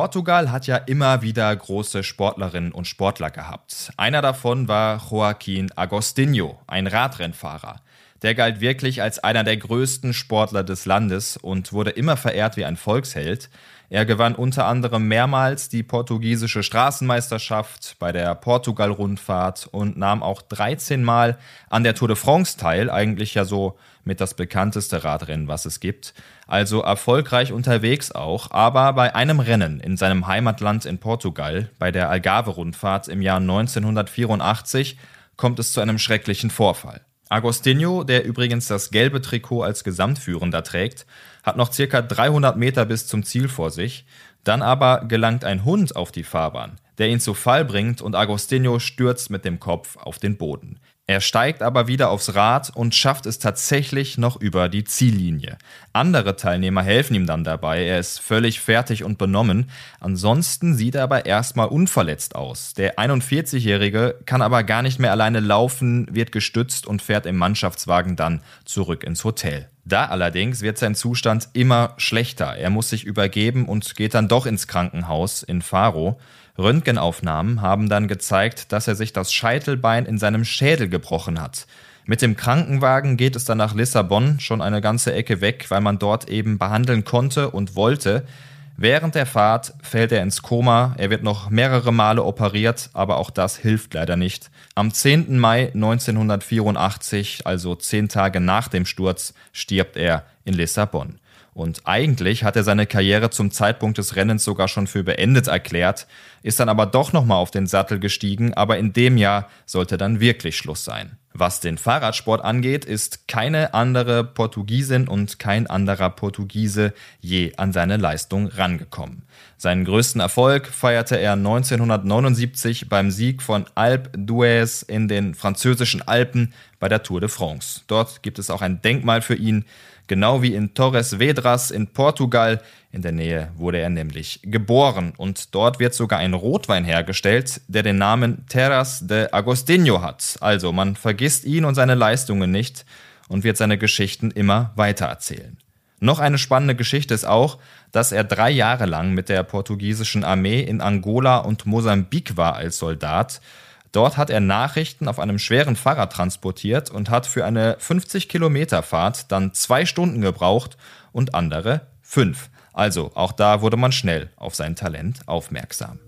Portugal hat ja immer wieder große Sportlerinnen und Sportler gehabt. Einer davon war Joaquim Agostinho, ein Radrennfahrer. Der galt wirklich als einer der größten Sportler des Landes und wurde immer verehrt wie ein Volksheld. Er gewann unter anderem mehrmals die portugiesische Straßenmeisterschaft bei der Portugal-Rundfahrt und nahm auch 13 Mal an der Tour de France teil, eigentlich ja so mit das bekannteste Radrennen, was es gibt. Also erfolgreich unterwegs auch, aber bei einem Rennen in seinem Heimatland in Portugal, bei der Algarve-Rundfahrt im Jahr 1984, kommt es zu einem schrecklichen Vorfall. Agostinho, der übrigens das gelbe Trikot als Gesamtführender trägt, hat noch circa 300 Meter bis zum Ziel vor sich. Dann aber gelangt ein Hund auf die Fahrbahn, der ihn zu Fall bringt und Agostinho stürzt mit dem Kopf auf den Boden. Er steigt aber wieder aufs Rad und schafft es tatsächlich noch über die Ziellinie. Andere Teilnehmer helfen ihm dann dabei, er ist völlig fertig und benommen. Ansonsten sieht er aber erstmal unverletzt aus. Der 41-Jährige kann aber gar nicht mehr alleine laufen, wird gestützt und fährt im Mannschaftswagen dann zurück ins Hotel. Da allerdings wird sein Zustand immer schlechter. Er muss sich übergeben und geht dann doch ins Krankenhaus in Faro. Röntgenaufnahmen haben dann gezeigt, dass er sich das Scheitelbein in seinem Schädel gebrochen hat. Mit dem Krankenwagen geht es dann nach Lissabon, schon eine ganze Ecke weg, weil man dort eben behandeln konnte und wollte. Während der Fahrt fällt er ins Koma, er wird noch mehrere Male operiert, aber auch das hilft leider nicht. Am 10. Mai 1984, also zehn Tage nach dem Sturz, stirbt er in Lissabon. Und eigentlich hat er seine Karriere zum Zeitpunkt des Rennens sogar schon für beendet erklärt, ist dann aber doch nochmal auf den Sattel gestiegen, aber in dem Jahr sollte dann wirklich Schluss sein. Was den Fahrradsport angeht, ist keine andere Portugiesin und kein anderer Portugiese je an seine Leistung rangekommen. Seinen größten Erfolg feierte er 1979 beim Sieg von Alpe d'Huez in den französischen Alpen bei der Tour de France. Dort gibt es auch ein Denkmal für ihn, genau wie in Torres Vedras in Portugal. In der Nähe wurde er nämlich geboren und dort wird sogar ein Rotwein hergestellt, der den Namen Terras de Agostinho hat. Also man vergisst ihn und seine Leistungen nicht und wird seine Geschichten immer weitererzählen. Noch eine spannende Geschichte ist auch, dass er drei Jahre lang mit der portugiesischen Armee in Angola und Mosambik war als Soldat Dort hat er Nachrichten auf einem schweren Fahrrad transportiert und hat für eine 50 Kilometer Fahrt dann zwei Stunden gebraucht und andere fünf. Also auch da wurde man schnell auf sein Talent aufmerksam.